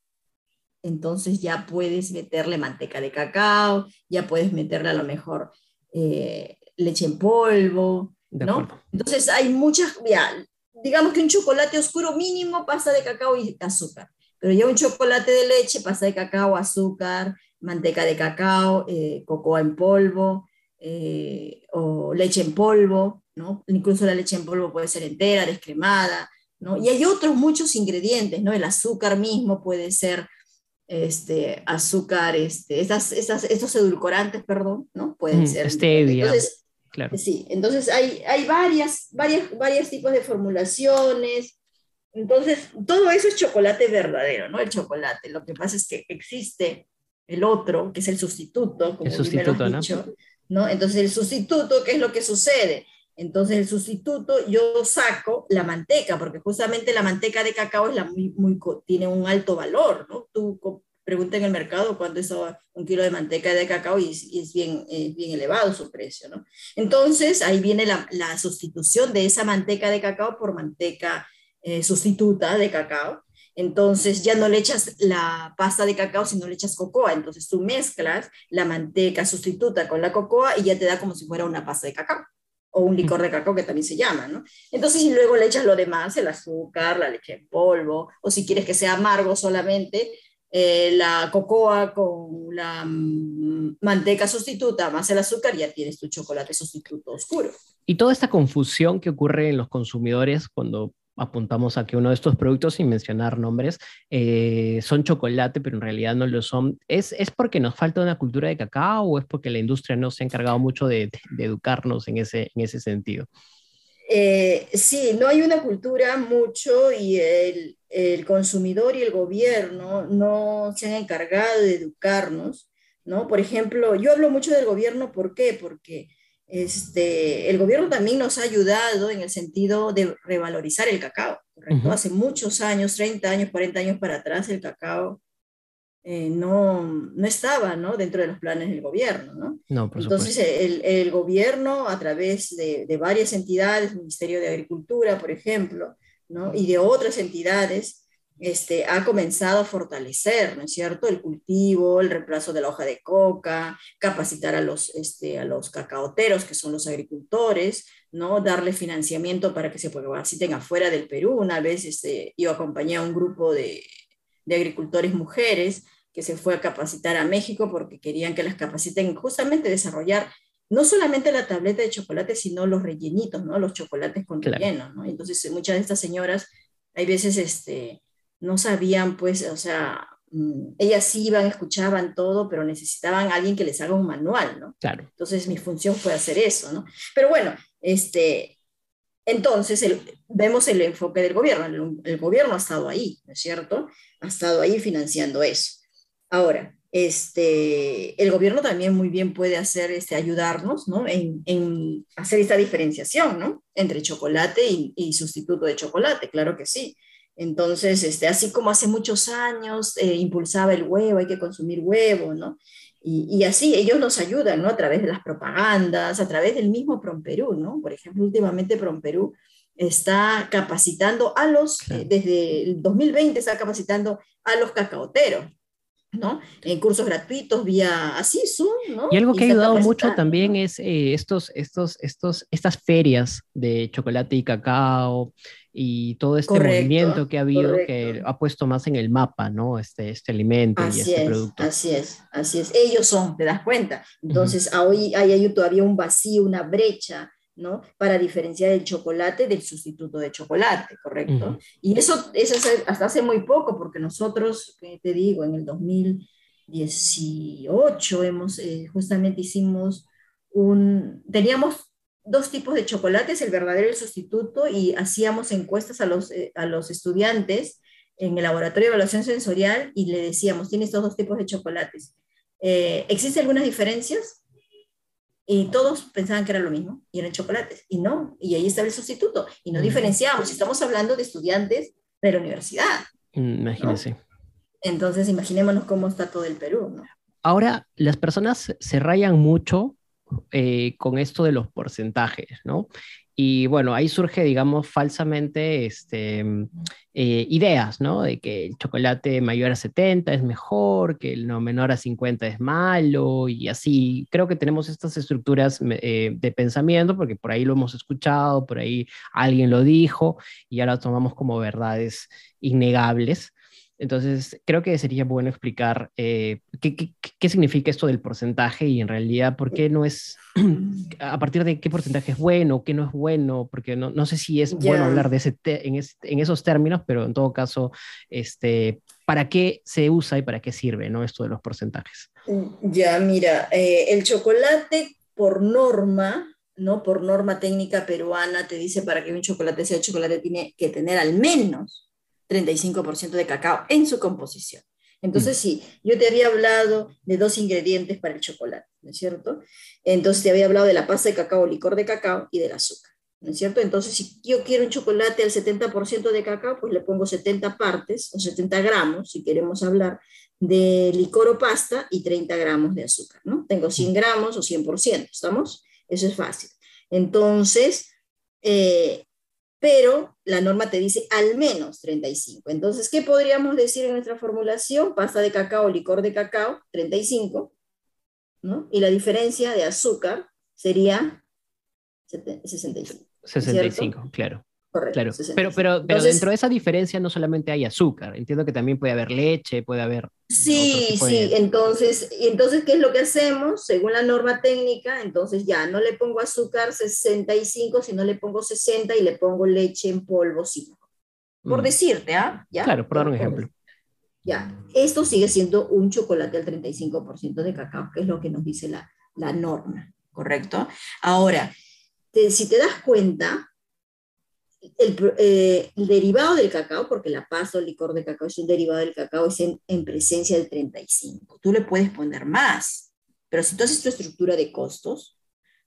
entonces ya puedes meterle manteca de cacao, ya puedes meterle a lo mejor eh, leche en polvo, ¿no? Entonces hay muchas, ya, digamos que un chocolate oscuro mínimo, pasta de cacao y azúcar, pero ya un chocolate de leche, pasta de cacao, azúcar, manteca de cacao, eh, cocoa en polvo, eh, o leche en polvo, ¿no? Incluso la leche en polvo puede ser entera, descremada, ¿no? Y hay otros muchos ingredientes, ¿no? El azúcar mismo puede ser este, azúcar, este, esas, esas, estos edulcorantes, perdón, ¿no? Pueden Mm, ser. stevia. Entonces, Claro. Sí, entonces hay, hay varias, varias, varios tipos de formulaciones. Entonces, todo eso es chocolate verdadero, ¿no? El chocolate. Lo que pasa es que existe el otro, que es el sustituto, como El sustituto, ¿no? dicho, ¿no? Entonces, el sustituto, ¿qué es lo que sucede? Entonces, el sustituto, yo saco la manteca, porque justamente la manteca de cacao es la muy, muy, tiene un alto valor, ¿no? Tú pregunta en el mercado cuánto es un kilo de manteca de cacao y es, y es bien, es bien elevado su precio, ¿no? Entonces, ahí viene la, la sustitución de esa manteca de cacao por manteca eh, sustituta de cacao. Entonces, ya no le echas la pasta de cacao, sino le echas cocoa. Entonces, tú mezclas la manteca sustituta con la cocoa y ya te da como si fuera una pasta de cacao o un licor de cacao que también se llama, ¿no? Entonces, y luego le echas lo demás, el azúcar, la leche en polvo, o si quieres que sea amargo solamente, eh, la cocoa con la mm, manteca sustituta más el azúcar, ya tienes tu chocolate sustituto oscuro. Y toda esta confusión que ocurre en los consumidores cuando apuntamos a que uno de estos productos, sin mencionar nombres, eh, son chocolate, pero en realidad no lo son, ¿Es, ¿es porque nos falta una cultura de cacao o es porque la industria no se ha encargado mucho de, educarnos en ese, en ese sentido? Eh, sí, no hay una cultura mucho y el, el, consumidor y el gobierno no se han encargado de educarnos, ¿no? Por ejemplo, yo hablo mucho del gobierno, ¿por qué? Porque este, el gobierno también nos ha ayudado en el sentido de revalorizar el cacao, ¿correcto? Uh -huh. Hace muchos años, 30 años, 40 años para atrás, el cacao eh, no, no estaba ¿no? dentro de los planes del gobierno. ¿no? no por Entonces, el, el, gobierno, a través de, de, varias entidades, Ministerio de Agricultura, por ejemplo, ¿no? y de otras entidades, este, ha comenzado a fortalecer, ¿no es cierto?, el cultivo, el reemplazo de la hoja de coca, capacitar a los, este, a los cacaoteros, que son los agricultores, ¿no? darle financiamiento para que se capaciten afuera del Perú. Una vez este, yo acompañé a un grupo de, de agricultores mujeres que se fue a capacitar a México porque querían que las capaciten justamente desarrollar no solamente la tableta de chocolate, sino los rellenitos, ¿no? Los chocolates con Claro. relleno, ¿no? Entonces, muchas de estas señoras, hay veces, este, no sabían, pues, o sea, mm, ellas sí iban, escuchaban todo, pero necesitaban a alguien que les haga un manual, ¿no? Claro. Entonces, mi función fue hacer eso, ¿no? Pero bueno, este, entonces el- vemos el enfoque del gobierno. El, el gobierno ha estado ahí, ¿no es cierto? Ha estado ahí financiando eso. Ahora, este, el gobierno también muy bien puede hacer, este, ayudarnos ¿no? en, en hacer esta diferenciación ¿no? entre chocolate y, y, sustituto de chocolate, claro que sí. Entonces, este, así como hace muchos años eh, impulsaba el huevo, hay que consumir huevo, ¿no? Y, y, así ellos nos ayudan, ¿no? A través de las propagandas, a través del mismo Promperú, ¿no? Por ejemplo, últimamente Promperú está capacitando a los, eh, desde el 2020 está capacitando a los cacaoteros, ¿no? En cursos gratuitos vía así, Zoom, ¿no? Y algo que y ha ayudado mucho también es eh, estos, estos, estos, estas ferias de chocolate y cacao y todo este correcto, movimiento que ha habido correcto. que ha puesto más en el mapa, ¿no? Este, este alimento así y este es, producto. Así es, así es. Ellos son, te das cuenta. Entonces, uh -huh. hoy hay, hay todavía un vacío, una brecha ¿no? Para diferenciar el chocolate del sustituto de chocolate, ¿correcto? Uh -huh. Y eso es hasta hace muy poco, porque nosotros, te digo, en el 2018 hemos, eh, justamente hicimos un, teníamos dos tipos de chocolates, el verdadero y el sustituto, y hacíamos encuestas a los, eh, a los estudiantes en el laboratorio de evaluación sensorial y le decíamos, tiene estos dos tipos de chocolates. Eh, ¿Existen algunas diferencias? Y todos pensaban que era lo mismo, y eran chocolates, y no, y ahí estaba el sustituto, y no mm. diferenciamos, estamos hablando de estudiantes de la universidad. Imagínense. ¿no? Entonces, imaginémonos cómo está todo el Perú, ¿no? Ahora, las personas se rayan mucho eh, con esto de los porcentajes, ¿no? Y bueno, ahí surge, digamos, falsamente este, eh, ideas, ¿no? De que el chocolate mayor a 70 es mejor, que el no menor a 50 es malo, y así. Creo que tenemos estas estructuras eh, de pensamiento, porque por ahí lo hemos escuchado, por ahí alguien lo dijo, y ahora tomamos como verdades innegables. Entonces, creo que sería bueno explicar eh, qué, qué, qué, significa esto del porcentaje y en realidad por qué no es, a partir de qué porcentaje es bueno, qué no es bueno, porque no, no sé si es yeah. bueno hablar de ese en, es, en, esos términos, pero en todo caso, este, ¿para qué se usa y para qué sirve ¿no? esto de los porcentajes? Ya, mira, eh, el chocolate por norma, ¿no? Por norma técnica peruana, te dice para que un chocolate sea chocolate tiene que tener al menos 35% de cacao en su composición. Entonces, sí, yo te había hablado de dos ingredientes para el chocolate, ¿no es cierto? Entonces, te había hablado de la pasta de cacao, licor de cacao y del azúcar, ¿no es cierto? Entonces, si yo quiero un chocolate al 70% de cacao, pues le pongo 70 partes o 70 gramos, si queremos hablar, de licor o pasta y 30 gramos de azúcar, ¿no? Tengo 100 gramos o 100%, ¿estamos? Eso es fácil. Entonces, eh, pero la norma te dice al menos 35. Entonces, ¿qué podríamos decir en nuestra formulación? Pasta de cacao, licor de cacao, 35, ¿no? Y la diferencia de azúcar sería 65. 65, ¿cierto? claro. Correcto. Claro. Pero, pero, pero Entonces, dentro de esa diferencia no solamente hay azúcar, entiendo que también puede haber leche, puede haber... Sí, sí, de... entonces, entonces, ¿qué es lo que hacemos? Según la norma técnica, entonces ya no le pongo azúcar 65, sino le pongo 60 y le pongo leche en polvo 5. Por mm. decirte, ¿ah? ¿Ya? Claro, por dar un ejemplo. Ya, esto sigue siendo un chocolate al 35% de cacao, que es lo que nos dice la, la norma, ¿correcto? Ahora, te, si te das cuenta, el, eh, el, derivado del cacao, porque la pasta o el licor de cacao es un derivado del cacao, es en, en, presencia del 35. Tú le puedes poner más, pero si tú haces tu estructura de costos,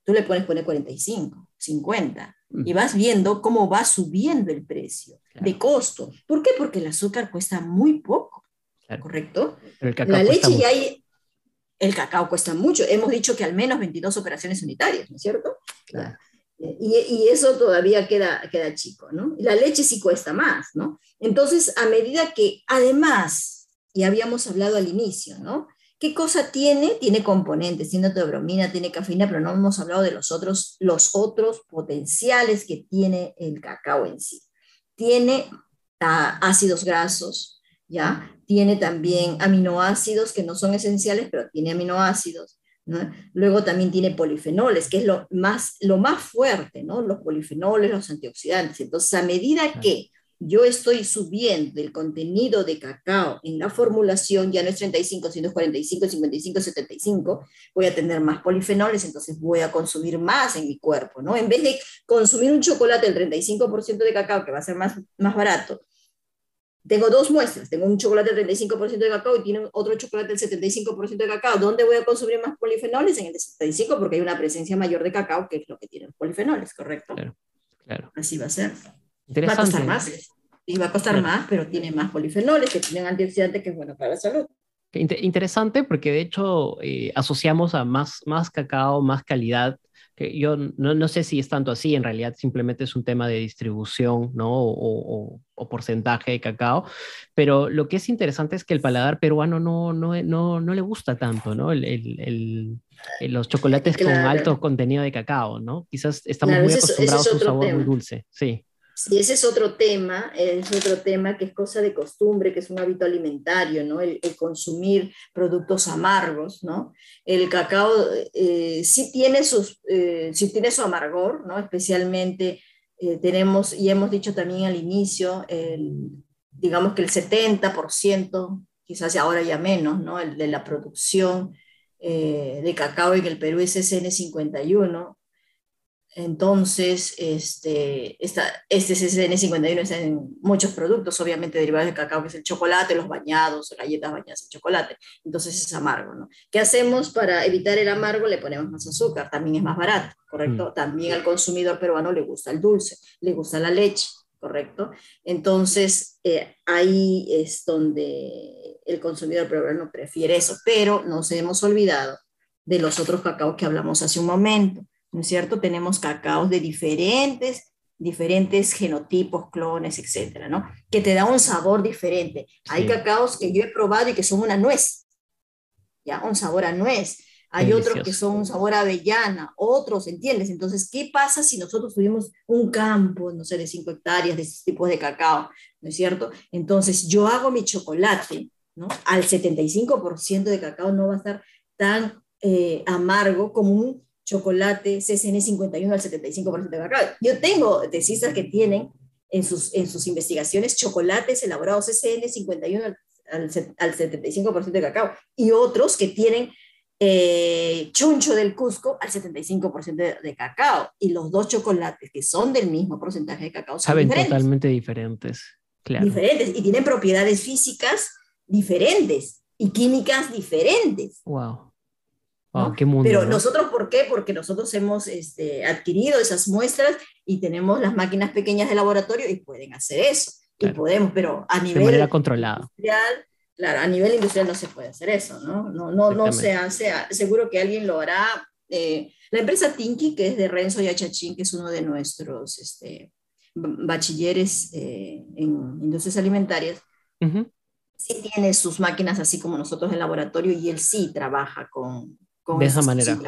tú le puedes poner 45, 50, mm. y vas viendo cómo va subiendo el precio claro. de costo. ¿Por qué? Porque el azúcar cuesta muy poco, claro. ¿correcto? la leche ya hay... El cacao cuesta mucho. Hemos dicho que al menos 22 operaciones unitarias, ¿no es cierto? Claro. Y, eso todavía queda, queda chico, ¿no? La leche sí cuesta más, ¿no? Entonces, a medida que, además, y habíamos hablado al inicio, ¿no? ¿Qué cosa tiene? Tiene componentes, tiene teobromina, tiene cafeína, pero no hemos hablado de los otros, los otros potenciales que tiene el cacao en sí. Tiene ah, ácidos grasos, ¿ya? Tiene también aminoácidos que no son esenciales, pero tiene aminoácidos ¿no? Luego también tiene polifenoles, que es lo más, lo más fuerte, ¿no? los polifenoles, los antioxidantes. Entonces, a medida que yo estoy subiendo el contenido de cacao en la formulación, ya no es 35, sino es 45, 55, 75, voy a tener más polifenoles, entonces voy a consumir más en mi cuerpo, ¿no? En vez de consumir un chocolate del 35% de cacao, que va a ser más, más barato, tengo dos muestras, tengo un chocolate del 35% de cacao y tiene otro chocolate del 75% de cacao. ¿Dónde voy a consumir más polifenoles? En el 75 porque hay una presencia mayor de cacao, que es lo que tienen los polifenoles, ¿correcto? Claro, claro. Así va a ser. Va a costar más. Y va a costar más, pero tiene más polifenoles que tienen antioxidantes que es bueno para la salud. Interesante porque de hecho eh, asociamos a más, más cacao, más calidad que yo no, no, sé si es tanto así, en realidad simplemente es un tema de distribución, ¿no? O, o, porcentaje de cacao, pero lo que es interesante es que el paladar peruano no, no, no, no le gusta tanto, ¿no? El, el, los chocolates con alto contenido de cacao, ¿no? Quizás estamos muy acostumbrados a un sabor muy dulce, sí. Sí, ese es otro tema, es otro tema que es cosa de costumbre, que es un hábito alimentario, ¿no? El, consumir productos amargos, ¿no? El cacao eh, sí, tiene sus, eh, sí tiene su amargor, ¿no? Especialmente eh, tenemos, y hemos dicho también al inicio, digamos que el 70%, quizás ahora ya menos, ¿no? El de la producción de cacao en el Perú es SN51, entonces, este, esta, este CCN51 está en muchos productos, obviamente derivados del cacao, que es el chocolate, los bañados, galletas bañadas en chocolate. Entonces es amargo, ¿no? ¿Qué hacemos para evitar el amargo? Le ponemos más azúcar, también es más barato, ¿correcto? Mm. También al consumidor peruano le gusta el dulce, le gusta la leche, ¿correcto? Entonces, eh, ahí es donde el consumidor peruano prefiere eso, pero nos hemos olvidado de los otros cacaos que hablamos hace un momento ¿no es cierto? Tenemos cacaos de diferentes, diferentes genotipos, clones, etcétera, ¿no? Que te da un sabor diferente. Hay cacaos que yo he probado y que son una nuez, ¿ya? Un sabor a nuez. Hay otros que son un sabor a avellana, otros, ¿entiendes? Entonces, ¿qué pasa si nosotros tuvimos un campo, no sé, de 5 hectáreas de estos tipos de cacao, ¿no es cierto? Entonces, yo hago mi chocolate, ¿no? Al 75% de cacao no va a estar tan eh, amargo como un chocolate CCN 51 al 75% de cacao. Yo tengo tesistas que tienen en sus, en sus investigaciones chocolates elaborados CCN 51 al, al, 75% de cacao y otros que tienen eh, chuncho del Cusco al 75% de, cacao. Y los dos chocolates que son del mismo porcentaje de cacao son Saben totalmente diferentes. Claro. Diferentes y tienen propiedades físicas diferentes y químicas diferentes. Wow. Pero nosotros, ¿por qué? Porque nosotros hemos este, adquirido esas muestras y tenemos las máquinas pequeñas de laboratorio y pueden hacer eso. Y podemos, pero a nivel... De manera controlada. Industrial, claro, a nivel industrial no se puede hacer eso, ¿no? No, no, no se hace, seguro que alguien lo hará. Eh, la empresa Tinky, que es de Renzo Yachachín, que es uno de nuestros este, bachilleres eh, en industrias alimentarias, sí tiene sus máquinas así como nosotros en laboratorio y él sí trabaja con, de esa manera.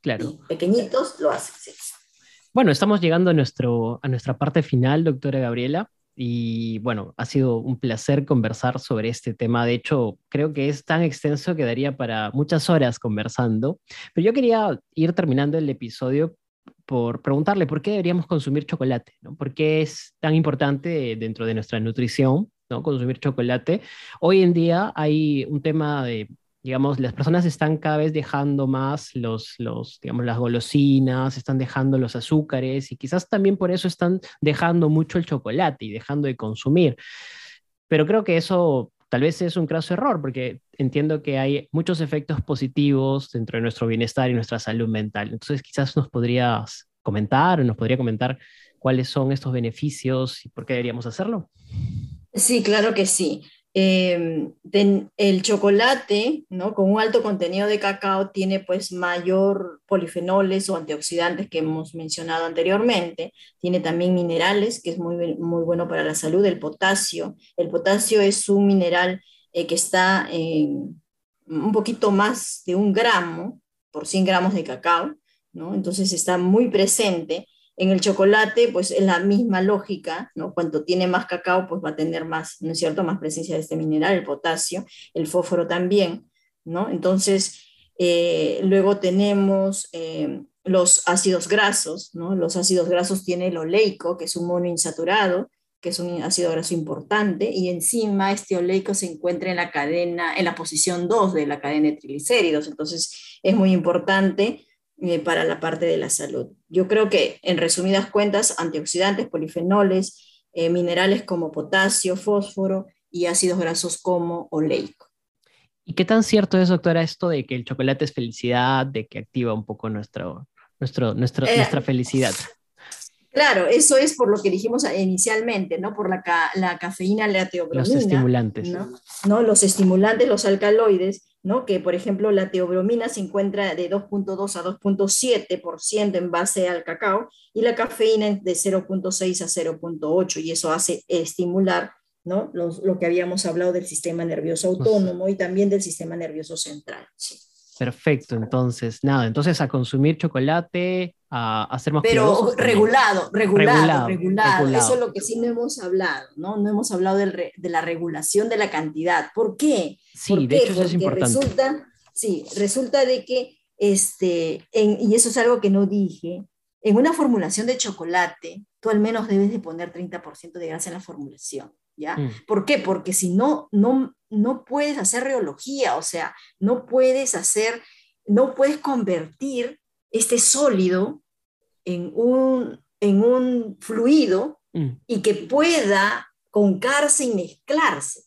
Claro. pequeñitos lo hacen, Bueno, estamos llegando a, nuestro, a nuestra parte final, doctora Gabriela. Y bueno, ha sido un placer conversar sobre este tema. De hecho, creo que es tan extenso que daría para muchas horas conversando. Pero yo quería ir terminando el episodio por preguntarle por qué deberíamos consumir chocolate, ¿no? ¿Por qué es tan importante dentro de nuestra nutrición, ¿no? Consumir chocolate. Hoy en día hay un tema de digamos, las personas están cada vez dejando más los, los, digamos, las golosinas, están dejando los azúcares y quizás también por eso están dejando mucho el chocolate y dejando de consumir. Pero creo que eso tal vez es un craso error porque entiendo que hay muchos efectos positivos dentro de nuestro bienestar y nuestra salud mental. Entonces quizás nos podrías comentar o nos podría comentar cuáles son estos beneficios y por qué deberíamos hacerlo. Sí, claro que sí. Em, el chocolate, ¿no? con un alto contenido de cacao, tiene pues mayor polifenoles o antioxidantes que hemos mencionado anteriormente. Tiene también minerales, que es muy, muy bueno para la salud, el potasio. El potasio es un mineral eh, que está en un poquito más de un gramo por 100 gramos de cacao, ¿no? entonces está muy presente en el chocolate, pues es la misma lógica, ¿no? Cuanto tiene más cacao, pues va a tener más, ¿no es cierto?, más presencia de este mineral, el potasio, el fósforo también, ¿no? Entonces, eh, luego tenemos eh, los ácidos grasos, ¿no? Los ácidos grasos tiene el oleico, que es un monoinsaturado, que es un ácido graso importante, y encima este oleico se encuentra en la cadena, en la posición 2 de la cadena de triglicéridos, entonces es muy importante eh, para la parte de la salud. Yo creo que, en resumidas cuentas, antioxidantes, polifenoles, eh, minerales como potasio, fósforo y ácidos grasos como oleico. ¿Y qué tan cierto es, doctora, esto de que el chocolate es felicidad, de que activa un poco nuestro, nuestro, nuestro eh, nuestra felicidad? Claro, eso es por lo que dijimos inicialmente, ¿no? Por la, la cafeína, la teobromina. Los estimulantes. ¿no? Los estimulantes, los alcaloides, ¿no? Que, por ejemplo, la teobromina se encuentra de 2.2 a 2.7% en base al cacao y la cafeína de 0.6 a 0.8 y eso hace estimular ¿no? lo que habíamos hablado del sistema nervioso autónomo y también del sistema nervioso central. Perfecto, entonces, nada, entonces a consumir chocolate, a, hacer más Pero regulado, regulado, regulado, Eso es lo que sí no hemos hablado, ¿no? No hemos hablado de la regulación de la cantidad. ¿Por qué? Sí, de hecho eso es importante. Resulta, sí, resulta de que, este, y eso es algo que no dije, en una formulación de chocolate, tú al menos debes de poner 30% de grasa en la formulación. ¿Ya? Mm. ¿Por qué? Porque si no, no, no puedes hacer reología, o sea, no puedes hacer, no puedes convertir este sólido en un, en un fluido mm. y que pueda concarse y mezclarse,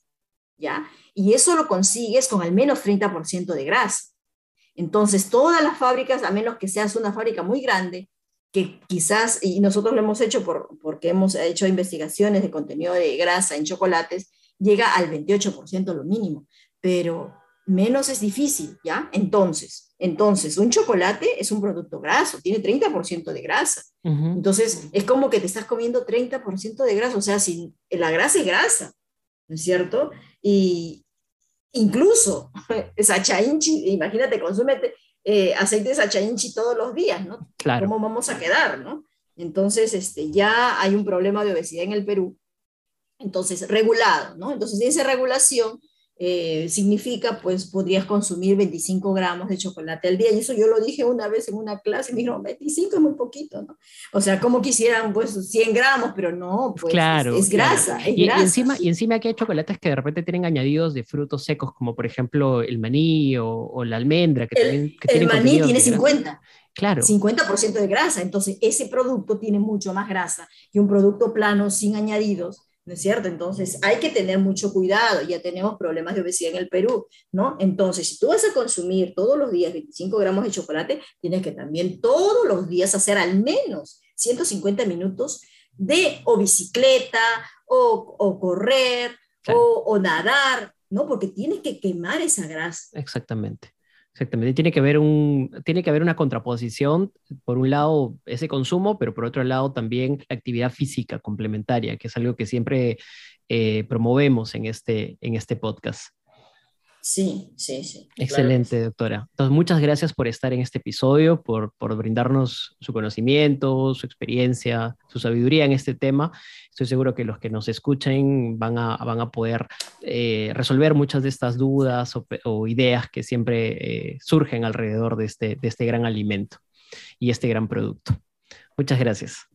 ¿ya? Y eso lo consigues con al menos 30% de grasa. Entonces, todas las fábricas, a menos que seas una fábrica muy grande, que quizás, y nosotros lo hemos hecho por, porque hemos hecho investigaciones de contenido de grasa en chocolates, llega al 28% lo mínimo, pero menos es difícil, ¿ya? Entonces, entonces, un chocolate es un producto graso, tiene 30% de grasa. Entonces, es como que te estás comiendo 30% de grasa, o sea, sin, la grasa es grasa, ¿no es cierto? Y incluso, sachainchi, imagínate, consúmete eh, aceite de sachainchi todos los días, ¿no? Claro. ¿Cómo vamos a quedar, no? Entonces, este, ya hay un problema de obesidad en el Perú, entonces, regulado, ¿no? Entonces, esa regulación eh, significa, pues podrías consumir 25 gramos de chocolate al día. Y eso yo lo dije una vez en una clase, y me dijeron, 25 es muy poquito, ¿no? O sea, como quisieran, pues 100 gramos, pero no, pues claro, es, grasa. y, encima, y encima hay chocolates que de repente tienen añadidos de frutos secos, como por ejemplo el maní o, la almendra. Que el, el maní tiene 50. Claro. 50% de grasa, entonces ese producto tiene mucho más grasa que un producto plano sin añadidos ¿no es cierto? Entonces hay que tener mucho cuidado, ya tenemos problemas de obesidad en el Perú, ¿no? Entonces, si tú vas a consumir todos los días 25 gramos de chocolate, tienes que también todos los días hacer al menos 150 minutos de o bicicleta o, correr o, o nadar, ¿no? Porque tienes que quemar esa grasa. Exactamente. Exactamente, tiene que, haber un, tiene que haber una contraposición, por un lado ese consumo, pero por otro lado también la actividad física complementaria, que es algo que siempre eh, promovemos en este, en este podcast. Sí, sí, sí. Excelente, doctora. Entonces, muchas gracias por estar en este episodio, por, por brindarnos su conocimiento, su experiencia, su sabiduría en este tema. Estoy seguro que los que nos escuchen van a, van a poder eh, resolver muchas de estas dudas o, ideas que siempre eh, surgen alrededor de este, de este gran alimento y este gran producto. Muchas gracias.